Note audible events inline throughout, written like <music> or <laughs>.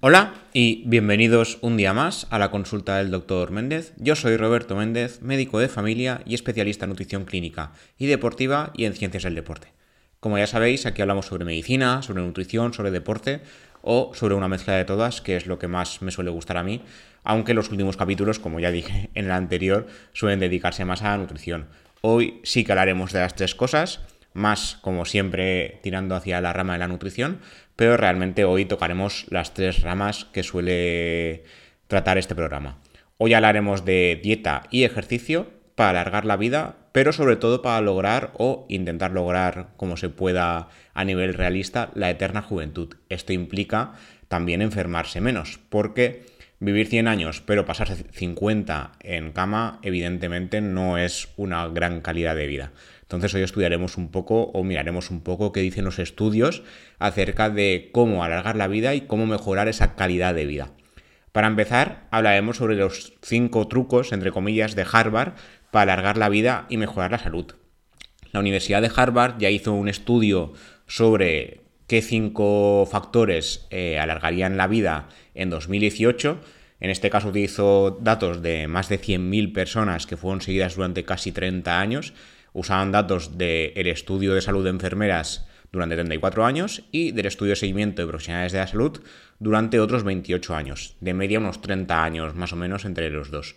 Hola y bienvenidos un día más a la consulta del Dr. Méndez. Yo soy Roberto Méndez, médico de familia y especialista en nutrición clínica y deportiva y en ciencias del deporte. Como ya sabéis, aquí hablamos sobre medicina, sobre nutrición, sobre deporte o sobre una mezcla de todas, que es lo que más me suele gustar a mí, aunque los últimos capítulos, como ya dije <laughs> en el anterior, suelen dedicarse más a la nutrición. Hoy sí que hablaremos de las tres cosas, más como siempre tirando hacia la rama de la nutrición, pero realmente hoy tocaremos las tres ramas que suele tratar este programa. Hoy hablaremos de dieta y ejercicio para alargar la vida, pero sobre todo para lograr o intentar lograr como se pueda a nivel realista la eterna juventud. Esto implica también enfermarse menos, porque vivir 100 años pero pasarse 50 en cama evidentemente no es una gran calidad de vida. Entonces hoy estudiaremos un poco o miraremos un poco qué dicen los estudios acerca de cómo alargar la vida y cómo mejorar esa calidad de vida. Para empezar, hablaremos sobre los cinco trucos, entre comillas, de Harvard para alargar la vida y mejorar la salud. La Universidad de Harvard ya hizo un estudio sobre qué cinco factores eh, alargarían la vida en 2018. En este caso utilizó datos de más de 100.000 personas que fueron seguidas durante casi 30 años usaban datos del estudio de salud de enfermeras durante 34 años y del estudio de seguimiento de profesionales de la salud durante otros 28 años, de media unos 30 años más o menos entre los dos.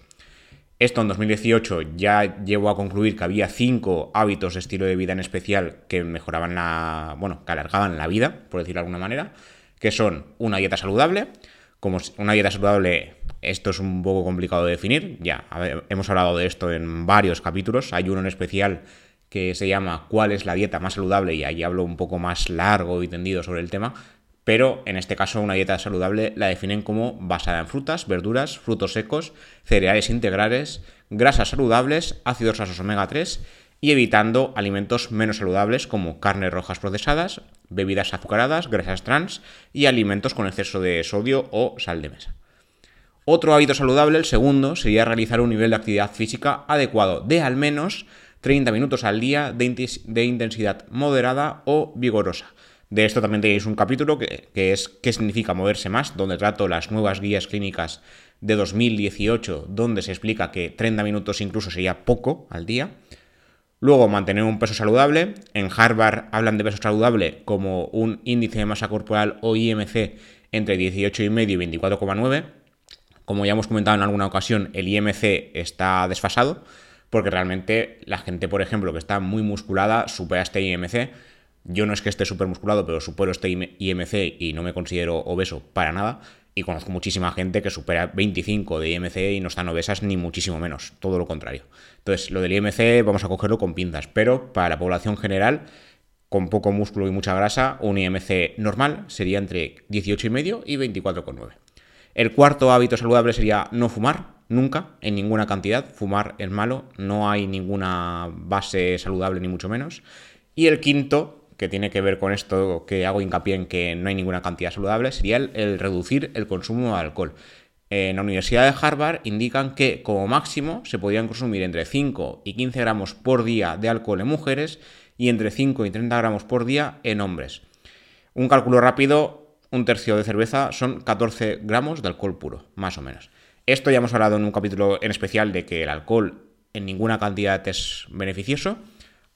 Esto en 2018 ya llevó a concluir que había cinco hábitos de estilo de vida en especial que mejoraban la, bueno, que alargaban la vida, por decirlo de alguna manera, que son una dieta saludable, como una dieta saludable esto es un poco complicado de definir, ya hemos hablado de esto en varios capítulos, hay uno en especial que se llama ¿Cuál es la dieta más saludable? y ahí hablo un poco más largo y tendido sobre el tema, pero en este caso una dieta saludable la definen como basada en frutas, verduras, frutos secos, cereales integrales, grasas saludables, ácidos grasos omega 3 y evitando alimentos menos saludables como carnes rojas procesadas, bebidas azucaradas, grasas trans y alimentos con exceso de sodio o sal de mesa. Otro hábito saludable, el segundo, sería realizar un nivel de actividad física adecuado de al menos 30 minutos al día de, intensidad moderada o vigorosa. De esto también tenéis un capítulo que, que, es qué significa moverse más, donde trato las nuevas guías clínicas de 2018, donde se explica que 30 minutos incluso sería poco al día. Luego, mantener un peso saludable. En Harvard hablan de peso saludable como un índice de masa corporal o IMC entre 18,5 y 24,9 como ya hemos comentado en alguna ocasión, el IMC está desfasado, porque realmente la gente, por ejemplo, que está muy musculada, supera este IMC. Yo no es que esté súper musculado, pero supero este IMC y no me considero obeso para nada. Y conozco muchísima gente que supera 25 de IMC y no están obesas ni muchísimo menos, todo lo contrario. Entonces, lo del IMC vamos a cogerlo con pinzas, pero para la población general, con poco músculo y mucha grasa, un IMC normal sería entre 18,5 y 24,9. El cuarto hábito saludable sería no fumar, nunca, en ninguna cantidad. Fumar es malo, no hay ninguna base saludable ni mucho menos. Y el quinto, que tiene que ver con esto que hago hincapié en que no hay ninguna cantidad saludable, sería el, reducir el consumo de alcohol. En la Universidad de Harvard indican que como máximo se podrían consumir entre 5 y 15 gramos por día de alcohol en mujeres y entre 5 y 30 gramos por día en hombres. Un cálculo rápido un tercio de cerveza son 14 gramos de alcohol puro, más o menos. Esto ya hemos hablado en un capítulo en especial de que el alcohol en ninguna cantidad es beneficioso.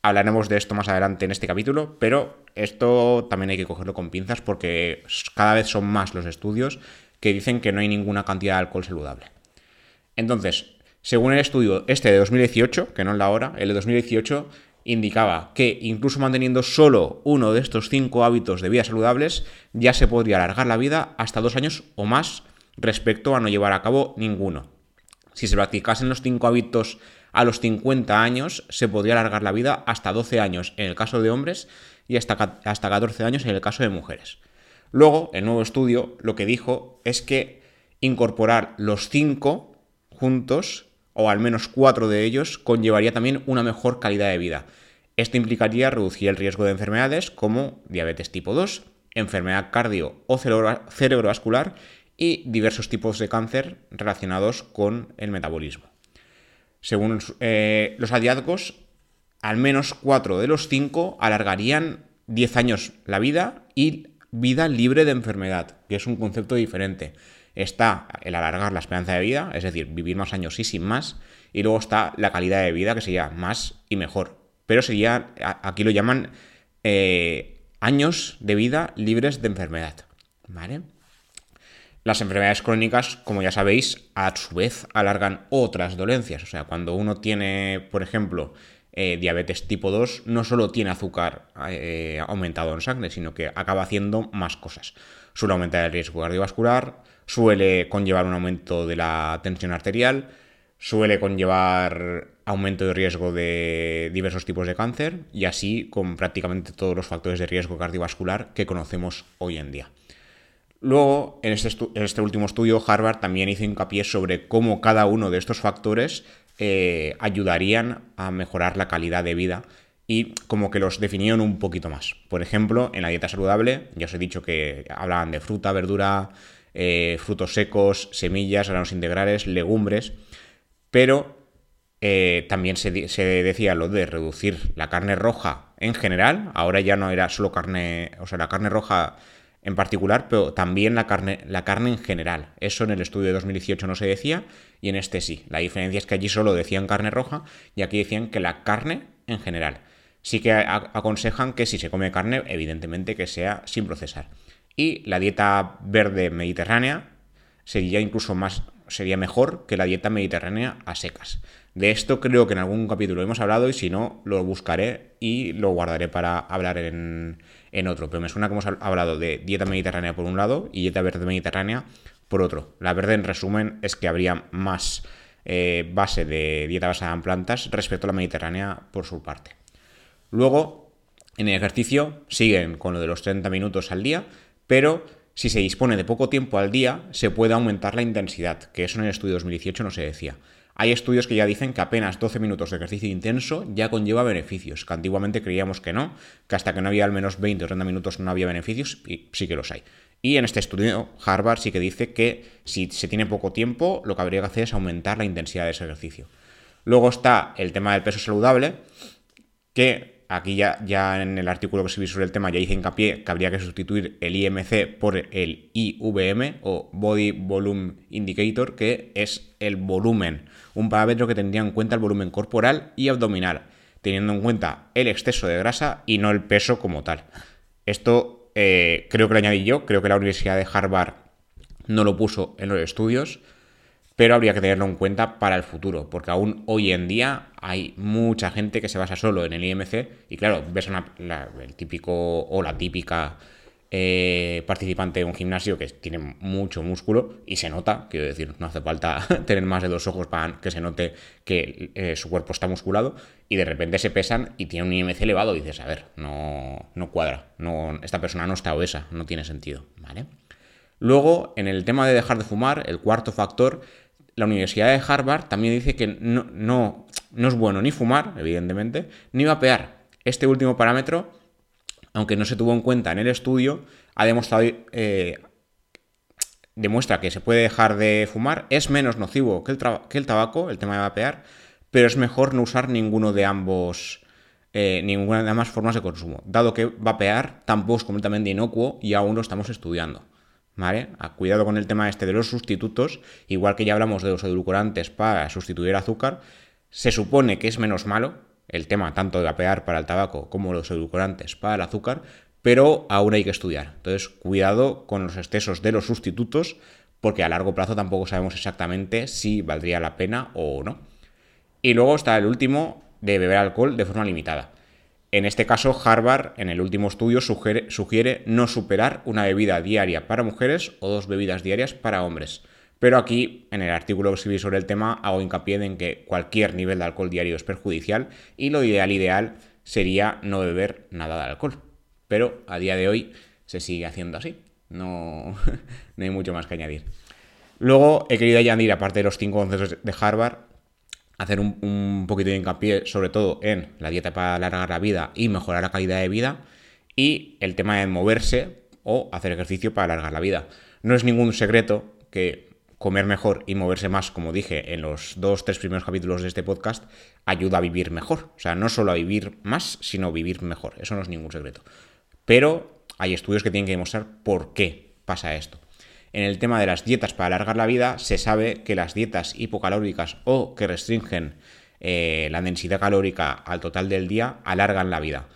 Hablaremos de esto más adelante en este capítulo, pero esto también hay que cogerlo con pinzas porque cada vez son más los estudios que dicen que no hay ninguna cantidad de alcohol saludable. Entonces, según el estudio este de 2018, que no es la hora, el de 2018 indicaba que incluso manteniendo solo uno de estos cinco hábitos de vida saludables, ya se podría alargar la vida hasta dos años o más respecto a no llevar a cabo ninguno. Si se practicasen los cinco hábitos a los 50 años, se podría alargar la vida hasta 12 años en el caso de hombres y hasta, hasta 14 años en el caso de mujeres. Luego, el nuevo estudio lo que dijo es que incorporar los cinco juntos o al menos cuatro de ellos, conllevaría también una mejor calidad de vida. Esto implicaría reducir el riesgo de enfermedades como diabetes tipo 2, enfermedad cardio o cerebrovascular y diversos tipos de cáncer relacionados con el metabolismo. Según eh, los hallazgos, al menos cuatro de los cinco alargarían 10 años la vida y vida libre de enfermedad, que es un concepto diferente. Está el alargar la esperanza de vida, es decir, vivir más años y sin más, y luego está la calidad de vida, que sería más y mejor. Pero sería, aquí lo llaman eh, años de vida libres de enfermedad. ¿Vale? Las enfermedades crónicas, como ya sabéis, a su vez alargan otras dolencias. O sea, cuando uno tiene, por ejemplo, eh, diabetes tipo 2, no solo tiene azúcar eh, aumentado en sangre, sino que acaba haciendo más cosas. Suele aumentar el riesgo cardiovascular, suele conllevar un aumento de la tensión arterial, suele conllevar aumento de riesgo de diversos tipos de cáncer y así con prácticamente todos los factores de riesgo cardiovascular que conocemos hoy en día. Luego, en este, este último estudio, Harvard también hizo hincapié sobre cómo cada uno de estos factores eh, ayudarían a mejorar la calidad de vida y como que los definieron un poquito más. Por ejemplo, en la dieta saludable, ya os he dicho que hablaban de fruta, verdura, eh, frutos secos, semillas, granos integrales, legumbres, pero eh, también se, decía lo de reducir la carne roja en general, ahora ya no era solo carne, o sea, la carne roja en particular, pero también la carne, la carne en general. Eso en el estudio de 2018 no se decía y en este sí. La diferencia es que allí solo decían carne roja y aquí decían que la carne en general. Sí que aconsejan que si se come carne, evidentemente que sea sin procesar. Y la dieta verde mediterránea sería incluso más, sería mejor que la dieta mediterránea a secas. De esto creo que en algún capítulo hemos hablado y si no, lo buscaré y lo guardaré para hablar en, otro. Pero me suena que hemos hablado de dieta mediterránea por un lado y dieta verde mediterránea por otro. La verde, en resumen, es que habría más eh, base de dieta basada en plantas respecto a la mediterránea por su parte. Luego, en el ejercicio, siguen con lo de los 30 minutos al día, pero si se dispone de poco tiempo al día, se puede aumentar la intensidad, que eso en el estudio 2018 no se decía. Hay estudios que ya dicen que apenas 12 minutos de ejercicio intenso ya conlleva beneficios, que antiguamente creíamos que no, que hasta que no había al menos 20 o 30 minutos no había beneficios, y sí que los hay. Y en este estudio, Harvard sí que dice que si se tiene poco tiempo, lo que habría que hacer es aumentar la intensidad de ese ejercicio. Luego está el tema del peso saludable, que aquí ya, ya en el artículo que escribí sobre el tema ya hice hincapié que habría que sustituir el IMC por el IVM o Body Volume Indicator, que es el volumen, un parámetro que tendría en cuenta el volumen corporal y abdominal, teniendo en cuenta el exceso de grasa y no el peso como tal. Esto eh, creo que lo añadí yo, creo que la Universidad de Harvard no lo puso en los estudios, pero habría que tenerlo en cuenta para el futuro, porque aún hoy en día hay mucha gente que se basa solo en el IMC y claro, ves el típico o la típica eh, participante de un gimnasio que tiene mucho músculo y se nota, quiero decir, no hace falta <laughs> tener más de dos ojos para que se note que eh, su cuerpo está musculado y de repente se pesan y tiene un IMC elevado dices, a ver, no, no cuadra, no, esta persona no está obesa, no tiene sentido, ¿vale? Luego, en el tema de dejar de fumar, el cuarto factor la Universidad de Harvard también dice que no, no, no es bueno ni fumar, evidentemente, ni vapear. Este último parámetro, aunque no se tuvo en cuenta en el estudio, ha demostrado, eh, demuestra que se puede dejar de fumar, es menos nocivo que el, que el, tabaco, el tema de vapear, pero es mejor no usar ninguno de ambos, eh, ninguna de ambas formas de consumo, dado que vapear tampoco es completamente inocuo y aún lo estamos estudiando. ¿Vale? Cuidado con el tema este de los sustitutos, igual que ya hablamos de los edulcorantes para sustituir azúcar, se supone que es menos malo el tema tanto de vapear para el tabaco como los edulcorantes para el azúcar, pero aún hay que estudiar. Entonces, cuidado con los excesos de los sustitutos, porque a largo plazo tampoco sabemos exactamente si valdría la pena o no. Y luego está el último de beber alcohol de forma limitada. En este caso, Harvard, en el último estudio, sugiere, no superar una bebida diaria para mujeres o dos bebidas diarias para hombres. Pero aquí, en el artículo que escribí sobre el tema, hago hincapié en que cualquier nivel de alcohol diario es perjudicial y lo ideal ideal sería no beber nada de alcohol. Pero a día de hoy se sigue haciendo así. No, <laughs> no hay mucho más que añadir. Luego he querido añadir, aparte de los cinco conceptos de Harvard, hacer un, poquito de hincapié sobre todo en la dieta para alargar la vida y mejorar la calidad de vida y el tema de moverse o hacer ejercicio para alargar la vida. No es ningún secreto que comer mejor y moverse más, como dije en los dos, tres primeros capítulos de este podcast, ayuda a vivir mejor. O sea, no solo a vivir más, sino vivir mejor. Eso no es ningún secreto. Pero hay estudios que tienen que demostrar por qué pasa esto. En el tema de las dietas para alargar la vida, se sabe que las dietas hipocalóricas o que restringen eh, la densidad calórica al total del día alargan la vida.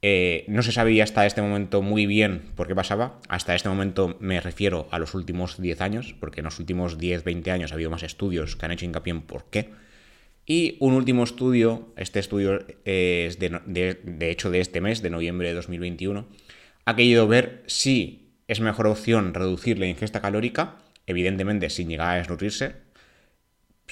Eh, no se sabía hasta este momento muy bien por qué pasaba. Hasta este momento me refiero a los últimos 10 años, porque en los últimos 10, 20 años ha habido más estudios que han hecho hincapié en por qué. Y un último estudio, este estudio es de, de hecho de este mes, de noviembre de 2021, ha querido ver si es mejor opción reducir la ingesta calórica, evidentemente sin llegar a desnutrirse,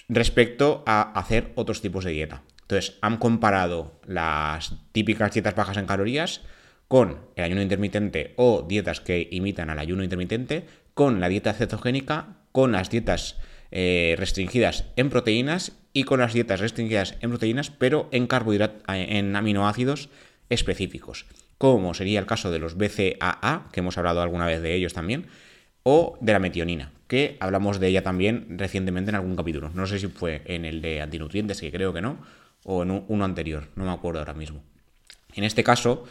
respecto a hacer otros tipos de dieta. Entonces, han comparado las típicas dietas bajas en calorías con el ayuno intermitente o dietas que imitan al ayuno intermitente, con la dieta cetogénica, con las dietas eh, restringidas en proteínas y con las dietas restringidas en proteínas, pero en en aminoácidos específicos, como sería el caso de los BCAA, que hemos hablado alguna vez de ellos también, o de la metionina, que hablamos de ella también recientemente en algún capítulo. No sé si fue en el de antinutrientes, que creo que no, o en uno anterior, no me acuerdo ahora mismo. En este caso,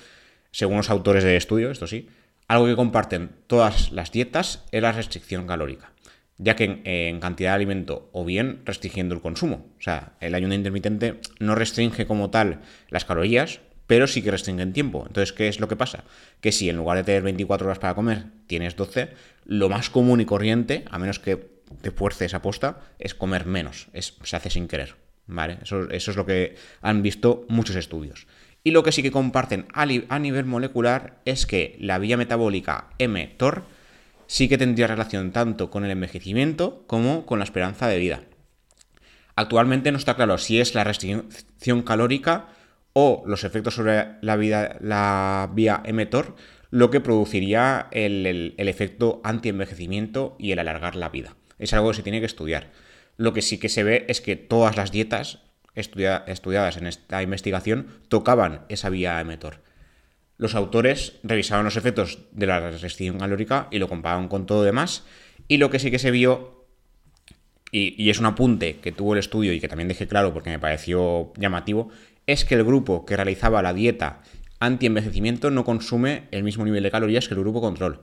según los autores del estudio, esto sí, algo que comparten todas las dietas es la restricción calórica, ya que en, cantidad de alimento o bien restringiendo el consumo. O sea, el ayuno intermitente no restringe como tal las calorías, pero sí que restringe en tiempo. Entonces, ¿qué es lo que pasa? Que si en lugar de tener 24 horas para comer, tienes 12, lo más común y corriente, a menos que te fuerces a posta, es comer menos. Es, se hace sin querer. ¿vale? Eso, es lo que han visto muchos estudios. Y lo que sí que comparten a, nivel molecular es que la vía metabólica mTOR sí que tendría relación tanto con el envejecimiento como con la esperanza de vida. Actualmente no está claro si es la restricción calórica o los efectos sobre la, vida, la vía mTOR lo que produciría el, el efecto anti-envejecimiento y el alargar la vida. Es algo que se tiene que estudiar. Lo que sí que se ve es que todas las dietas estudiadas en esta investigación tocaban esa vía mTOR. Los autores revisaban los efectos de la restricción calórica y lo comparaban con todo demás. Y lo que sí que se vio, y es un apunte que tuvo el estudio y que también dejé claro porque me pareció llamativo, es que el grupo que realizaba la dieta anti-envejecimiento no consume el mismo nivel de calorías que el grupo control.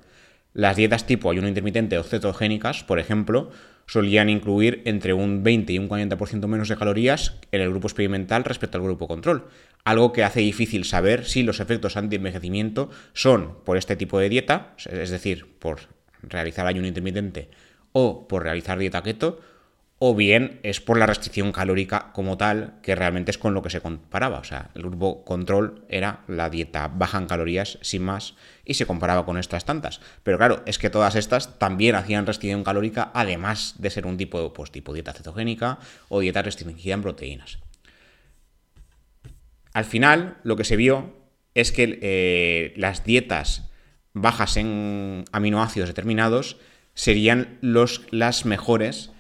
Las dietas tipo ayuno intermitente o cetogénicas, por ejemplo, solían incluir entre un 20 y un 40% menos de calorías en el grupo experimental respecto al grupo control, algo que hace difícil saber si los efectos anti-envejecimiento son por este tipo de dieta, es decir, por realizar ayuno intermitente o por realizar dieta keto, o bien es por la restricción calórica como tal, que realmente es con lo que se comparaba. O sea, el grupo control era la dieta baja en calorías sin más y se comparaba con estas tantas. Pero claro, es que todas estas también hacían restricción calórica, además de ser un tipo, pues, tipo dieta cetogénica o dieta restringida en proteínas. Al final, lo que se vio es que eh, las dietas bajas en aminoácidos determinados serían los, las mejores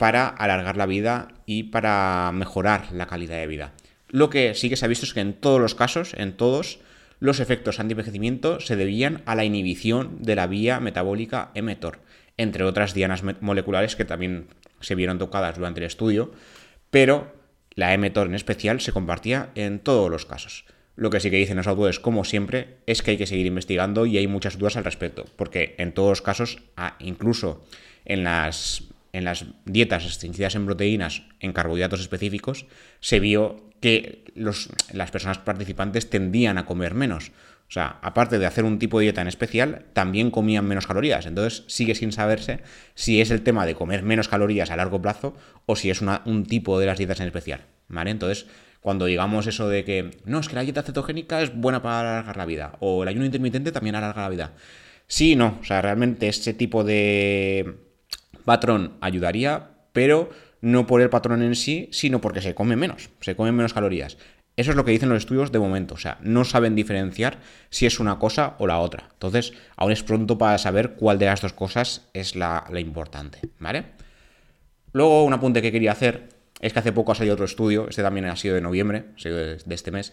para alargar la vida y para mejorar la calidad de vida. Lo que sí que se ha visto es que en todos los casos, en todos, los efectos anti-envejecimiento se debían a la inhibición de la vía metabólica mTOR, entre otras dianas moleculares que también se vieron tocadas durante el estudio, pero la mTOR en especial se compartía en todos los casos. Lo que sí que dicen los autores, como siempre, es que hay que seguir investigando y hay muchas dudas al respecto, porque en todos los casos, incluso en las en las dietas restringidas en proteínas, en carbohidratos específicos, se vio que las personas participantes tendían a comer menos. O sea, aparte de hacer un tipo de dieta en especial, también comían menos calorías. Entonces sigue sin saberse si es el tema de comer menos calorías a largo plazo o si es un tipo de las dietas en especial. ¿Vale? Entonces, cuando digamos eso de que no, es que la dieta cetogénica es buena para alargar la vida, o el ayuno intermitente también alarga la vida. Sí, no. O sea, realmente ese tipo de patrón ayudaría, pero no por el patrón en sí, sino porque se come menos, se comen menos calorías. Eso es lo que dicen los estudios de momento, o sea, no saben diferenciar si es una cosa o la otra. Entonces, aún es pronto para saber cuál de las dos cosas es la, importante, ¿vale? Luego, un apunte que quería hacer es que hace poco ha salido otro estudio, este también ha sido de noviembre, ha sido de, este mes,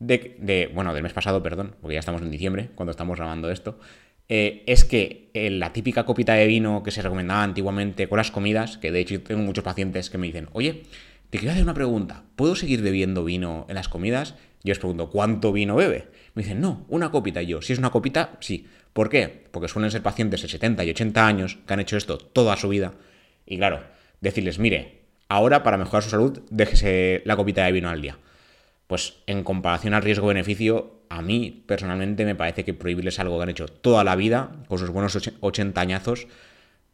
de, de, bueno, del mes pasado, perdón, porque ya estamos en diciembre cuando estamos grabando esto, eh, es que eh, la típica copita de vino que se recomendaba antiguamente con las comidas, que de hecho tengo muchos pacientes que me dicen, oye, te quiero hacer una pregunta, ¿puedo seguir bebiendo vino en las comidas? Yo les pregunto, ¿cuánto vino bebe? Me dicen, no, una copita. Y yo, si es una copita, sí. ¿Por qué? Porque suelen ser pacientes de 70 y 80 años que han hecho esto toda su vida. Y claro, decirles, mire, ahora para mejorar su salud, déjese la copita de vino al día. Pues en comparación al riesgo-beneficio, a mí personalmente me parece que prohibirles algo que han hecho toda la vida, con sus buenos 80 añazos,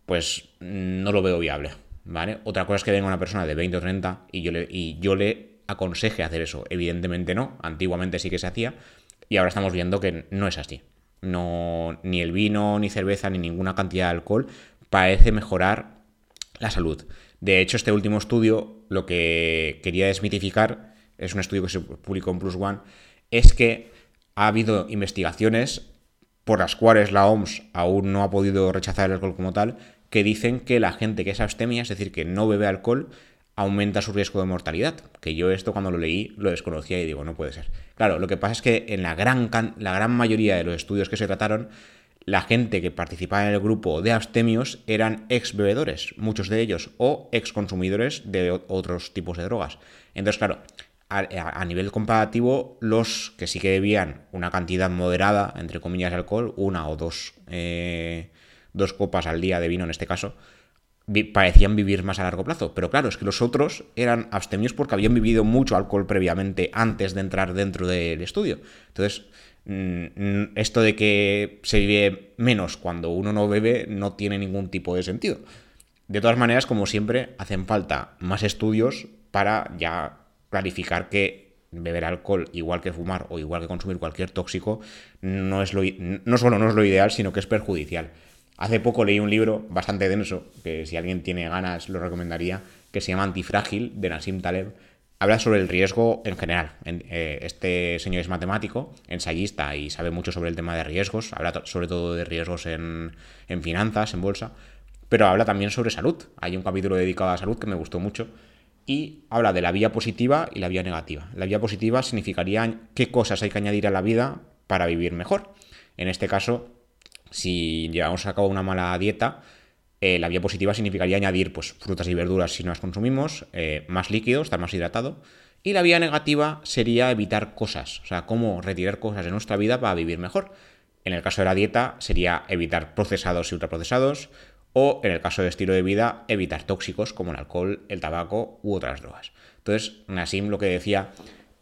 pues no lo veo viable. ¿Vale? Otra cosa es que venga una persona de 20 o 30 y yo le, y yo le aconseje hacer eso. Evidentemente no, antiguamente sí que se hacía y ahora estamos viendo que no es así. No, ni el vino, ni cerveza, ni ninguna cantidad de alcohol parece mejorar la salud. De hecho, este último estudio lo que quería desmitificar, es un estudio que se publicó en Plus One, es que ha habido investigaciones por las cuales la OMS aún no ha podido rechazar el alcohol como tal, que dicen que la gente que es abstemia, es decir, que no bebe alcohol, aumenta su riesgo de mortalidad. Que yo esto cuando lo leí lo desconocía y digo, no puede ser. Claro, lo que pasa es que en la gran, la gran mayoría de los estudios que se trataron, la gente que participaba en el grupo de abstemios eran ex bebedores, muchos de ellos, o ex consumidores de otros tipos de drogas. Entonces, claro, a, nivel comparativo, los que sí que bebían una cantidad moderada, entre comillas, de alcohol, una o dos, eh, dos copas al día de vino en este caso, parecían vivir más a largo plazo. Pero claro, es que los otros eran abstemios porque habían vivido mucho alcohol previamente antes de entrar dentro del estudio. Entonces, mm, esto de que se vive menos cuando uno no bebe no tiene ningún tipo de sentido. De todas maneras, como siempre, hacen falta más estudios para ya clarificar que beber alcohol, igual que fumar o igual que consumir cualquier tóxico, no, es lo, no solo no es lo ideal, sino que es perjudicial. Hace poco leí un libro bastante denso, que si alguien tiene ganas lo recomendaría, que se llama Antifrágil, de Nassim Taleb. Habla sobre el riesgo en general. Eh, este señor es matemático, ensayista y sabe mucho sobre el tema de riesgos. Habla sobre todo de riesgos en, en finanzas, en bolsa. Pero habla también sobre salud. Hay un capítulo dedicado a salud que me gustó mucho. Y habla de la vía positiva y la vía negativa. La vía positiva significaría qué cosas hay que añadir a la vida para vivir mejor. En este caso, si llevamos a cabo una mala dieta, eh, la vía positiva significaría añadir pues, frutas y verduras si no las consumimos, eh, más líquidos, estar más hidratado. Y la vía negativa sería evitar cosas, o sea, cómo retirar cosas de nuestra vida para vivir mejor. En el caso de la dieta sería evitar procesados y ultraprocesados, o en el caso de estilo de vida, evitar tóxicos como el alcohol, el tabaco u otras drogas. Entonces, Nassim lo que decía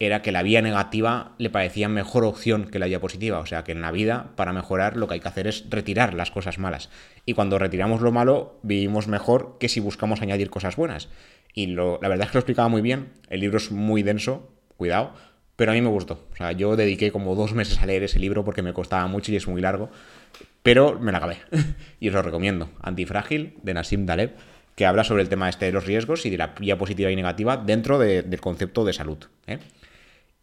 era que la vía negativa le parecía mejor opción que la vía positiva. O sea que en la vida, para mejorar, lo que hay que hacer es retirar las cosas malas. Y cuando retiramos lo malo, vivimos mejor que si buscamos añadir cosas buenas. Y lo, la verdad es que lo explicaba muy bien. El libro es muy denso, cuidado, pero a mí me gustó. O sea, yo dediqué como dos meses a leer ese libro porque me costaba mucho y es muy largo. Pero me lo acabé. <laughs> y os lo recomiendo. Antifrágil, de Nassim Taleb que habla sobre el tema este de los riesgos y de la vía positiva y negativa dentro del concepto de salud. ¿eh?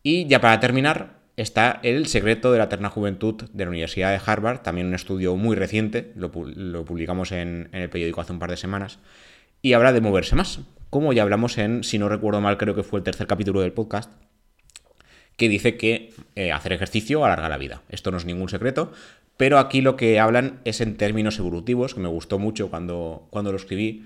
Y ya para terminar, está El secreto de la eterna juventud de la Universidad de Harvard, también un estudio muy reciente, lo, publicamos en, el periódico hace un par de semanas, y habla de moverse más, como ya hablamos en, si no recuerdo mal, creo que fue el tercer capítulo del podcast, que dice que eh, hacer ejercicio alarga la vida. Esto no es ningún secreto, pero aquí lo que hablan es en términos evolutivos, que me gustó mucho cuando, cuando lo escribí,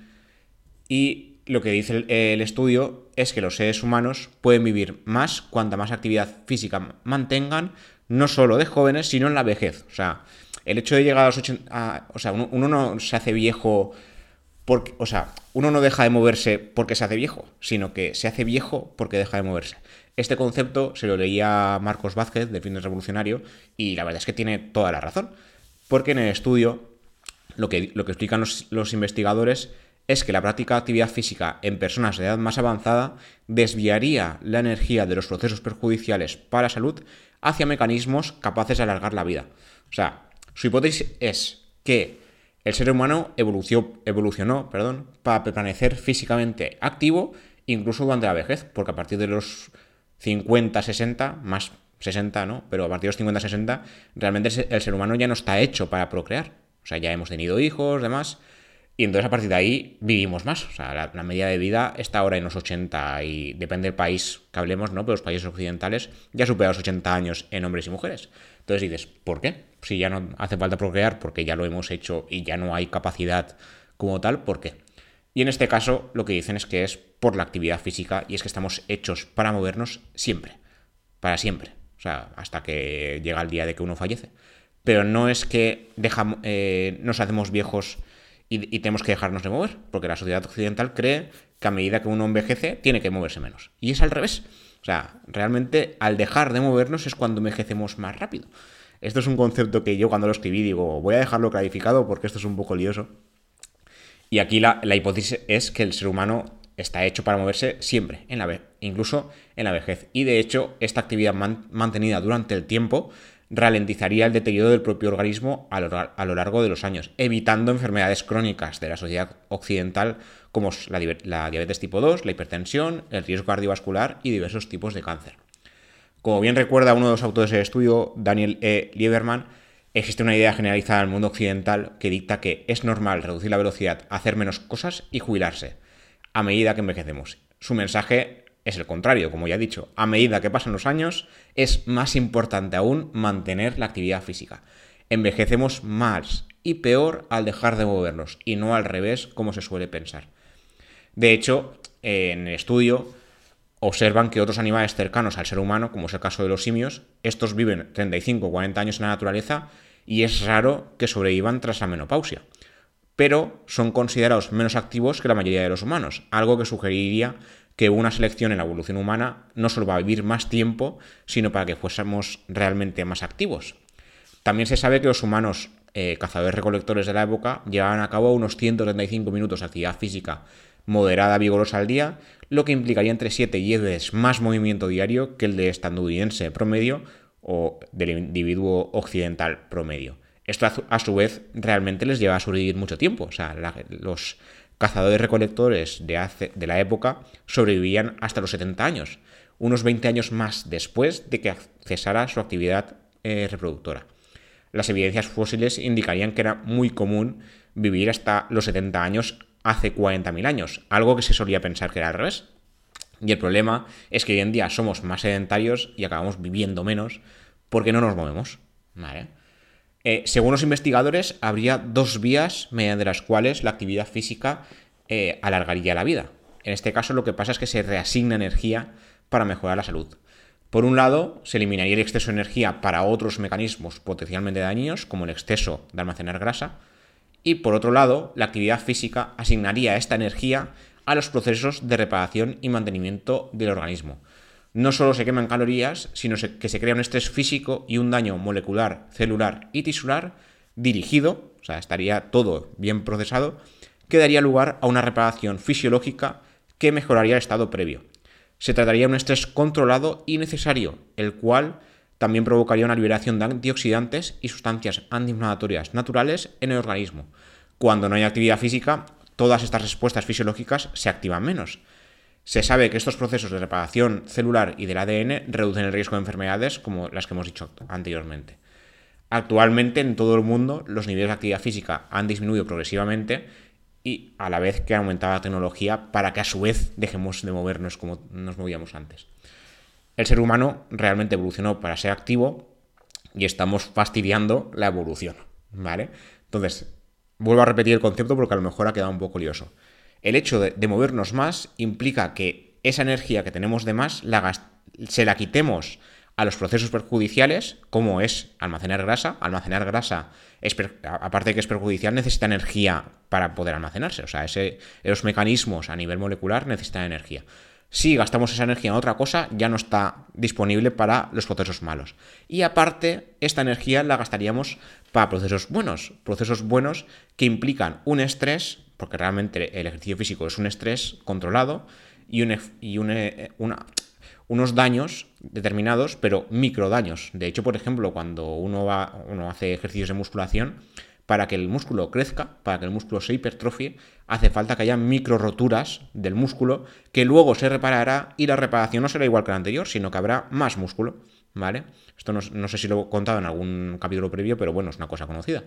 y lo que dice el, estudio es que los seres humanos pueden vivir más cuanta más actividad física mantengan, no solo de jóvenes, sino en la vejez. O sea, el hecho de llegar a los 80... o sea, uno, no se hace viejo porque... O sea, uno no deja de moverse porque se hace viejo, sino que se hace viejo porque deja de moverse. Este concepto se lo leía Marcos Vázquez, de Fines Revolucionario, y la verdad es que tiene toda la razón. Porque en el estudio lo que, lo que explican los, los investigadores es que la práctica de actividad física en personas de edad más avanzada desviaría la energía de los procesos perjudiciales para la salud hacia mecanismos capaces de alargar la vida. O sea, su hipótesis es que el ser humano evolucionó, perdón, para permanecer físicamente activo incluso durante la vejez, porque a partir de los 50, 60, más 60, ¿no? Pero a partir de los 50, 60, realmente el ser humano ya no está hecho para procrear. O sea, ya hemos tenido hijos, demás, y entonces a partir de ahí vivimos más. O sea, la, media de vida está ahora en los 80 y depende del país que hablemos, ¿no? Pero los países occidentales ya superan los 80 años en hombres y mujeres. Entonces dices, ¿por qué? Si ya no hace falta procrear porque ya lo hemos hecho y ya no hay capacidad como tal, ¿por qué? Y en este caso lo que dicen es que es por la actividad física y es que estamos hechos para movernos siempre. para siempre, o sea, hasta que llega el día de que uno fallece. Pero no es que dejamos, eh, nos hacemos viejos y, tenemos que dejarnos de mover, porque la sociedad occidental cree que a medida que uno envejece tiene que moverse menos. Y es al revés. O sea, realmente al dejar de movernos es cuando envejecemos más rápido. Esto es un concepto que yo cuando lo escribí digo, voy a dejarlo clarificado porque esto es un poco lioso. Y aquí la, hipótesis es que el ser humano está hecho para moverse siempre, la incluso en la vejez. Y de hecho, esta actividad mantenida durante el tiempo ralentizaría el deterioro del propio organismo a lo, largo de los años, evitando enfermedades crónicas de la sociedad occidental como la, diabetes tipo 2, la hipertensión, el riesgo cardiovascular y diversos tipos de cáncer. Como bien recuerda uno de los autores del estudio, Daniel E. Lieberman, existe una idea generalizada en el mundo occidental que dicta que es normal reducir la velocidad, hacer menos cosas y jubilarse a medida que envejecemos. Su mensaje es el contrario, como ya he dicho. A medida que pasan los años, es más importante aún mantener la actividad física. Envejecemos más y peor al dejar de movernos, y no al revés, como se suele pensar. De hecho, en el estudio observan que otros animales cercanos al ser humano, como es el caso de los simios, estos viven 35 o 40 años en la naturaleza y es raro que sobrevivan tras la menopausia. Pero son considerados menos activos que la mayoría de los humanos, algo que sugeriría que una selección en la evolución humana no solo va a vivir más tiempo, sino para que fuésemos realmente más activos. También se sabe que los humanos eh, cazadores-recolectores de la época llevaban a cabo unos 135 minutos de actividad física moderada vigorosa al día, lo que implicaría entre 7 y 10 veces más movimiento diario que el de estadounidense promedio o del individuo occidental promedio. Esto a su vez realmente les lleva a sobrevivir mucho tiempo. O sea, los cazadores recolectores de, de la época sobrevivían hasta los 70 años, unos 20 años más después de que cesara su actividad eh, reproductora. Las evidencias fósiles indicarían que era muy común vivir hasta los 70 años hace 40.000 años, algo que se solía pensar que era al revés. Y el problema es que hoy en día somos más sedentarios y acabamos viviendo menos porque no nos movemos. ¿Vale? Eh, según los investigadores, habría dos vías mediante las cuales la actividad física eh, alargaría la vida. En este caso lo que pasa es que se reasigna energía para mejorar la salud. Por un lado, se eliminaría el exceso de energía para otros mecanismos potencialmente dañinos, como el exceso de almacenar grasa, y por otro lado, la actividad física asignaría esta energía a los procesos de reparación y mantenimiento del organismo, no solo se queman calorías, sino que se crea un estrés físico y un daño molecular, celular y tisular dirigido, o sea, estaría todo bien procesado, que daría lugar a una reparación fisiológica que mejoraría el estado previo. Se trataría de un estrés controlado y necesario, el cual también provocaría una liberación de antioxidantes y sustancias antiinflamatorias naturales en el organismo. Cuando no hay actividad física, todas estas respuestas fisiológicas se activan menos. Se sabe que estos procesos de reparación celular y del ADN reducen el riesgo de enfermedades como las que hemos dicho anteriormente. Actualmente en todo el mundo los niveles de actividad física han disminuido progresivamente y a la vez que ha aumentado la tecnología para que a su vez dejemos de movernos como nos movíamos antes. El ser humano realmente evolucionó para ser activo y estamos fastidiando la evolución, ¿vale? Entonces, vuelvo a repetir el concepto porque a lo mejor ha quedado un poco lioso. El hecho de, movernos más implica que esa energía que tenemos de más se la quitemos a los procesos perjudiciales, como es almacenar grasa. Almacenar grasa, aparte de que es perjudicial, necesita energía para poder almacenarse. O sea, esos mecanismos a nivel molecular necesitan energía. Si gastamos esa energía en otra cosa, ya no está disponible para los procesos malos. Y aparte, esta energía la gastaríamos para procesos buenos. Procesos buenos que implican un estrés porque realmente el ejercicio físico es un estrés controlado y, y unos daños determinados, pero micro daños. De hecho, por ejemplo, cuando uno, va, uno hace ejercicios de musculación, para que el músculo crezca, para que el músculo se hipertrofie, hace falta que haya micro roturas del músculo que luego se reparará y la reparación no será igual que la anterior, sino que habrá más músculo. ¿Vale? Esto no sé si lo he contado en algún capítulo previo, pero bueno, es una cosa conocida.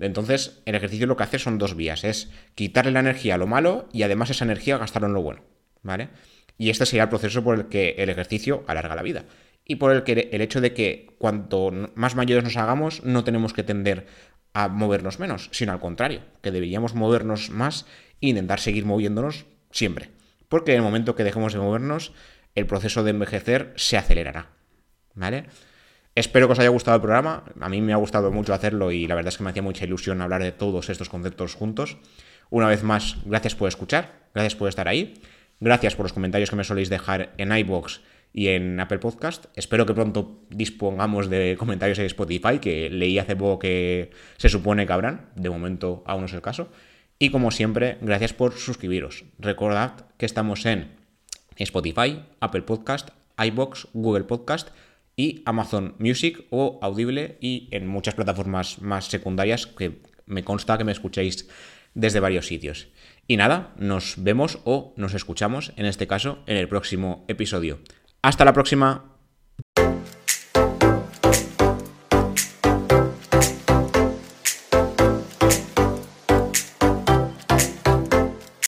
Entonces, el ejercicio lo que hace son dos vías, es quitarle la energía a lo malo y además esa energía gastarla en lo bueno, ¿vale? Y este sería el proceso por el que el ejercicio alarga la vida. Y por el que el hecho de que cuanto más mayores nos hagamos, no tenemos que tender a movernos menos, sino al contrario, que deberíamos movernos más e intentar seguir moviéndonos siempre. Porque en el momento que dejemos de movernos, el proceso de envejecer se acelerará. ¿vale? Espero que os haya gustado el programa. A mí me ha gustado mucho hacerlo y la verdad es que me hacía mucha ilusión hablar de todos estos conceptos juntos. Una vez más, gracias por escuchar, gracias por estar ahí, gracias por los comentarios que me soléis dejar en iBox y en Apple Podcast. Espero que pronto dispongamos de comentarios en Spotify, que leí hace poco que se supone que habrán. De momento aún no es el caso. Y como siempre, gracias por suscribiros. Recordad que estamos en Spotify, Apple Podcast, iBox, Google Podcast y Amazon Music o Audible y en muchas plataformas más secundarias que me consta que me escuchéis desde varios sitios. Y nada, nos vemos o nos escuchamos, en este caso, en el próximo episodio. Hasta la próxima.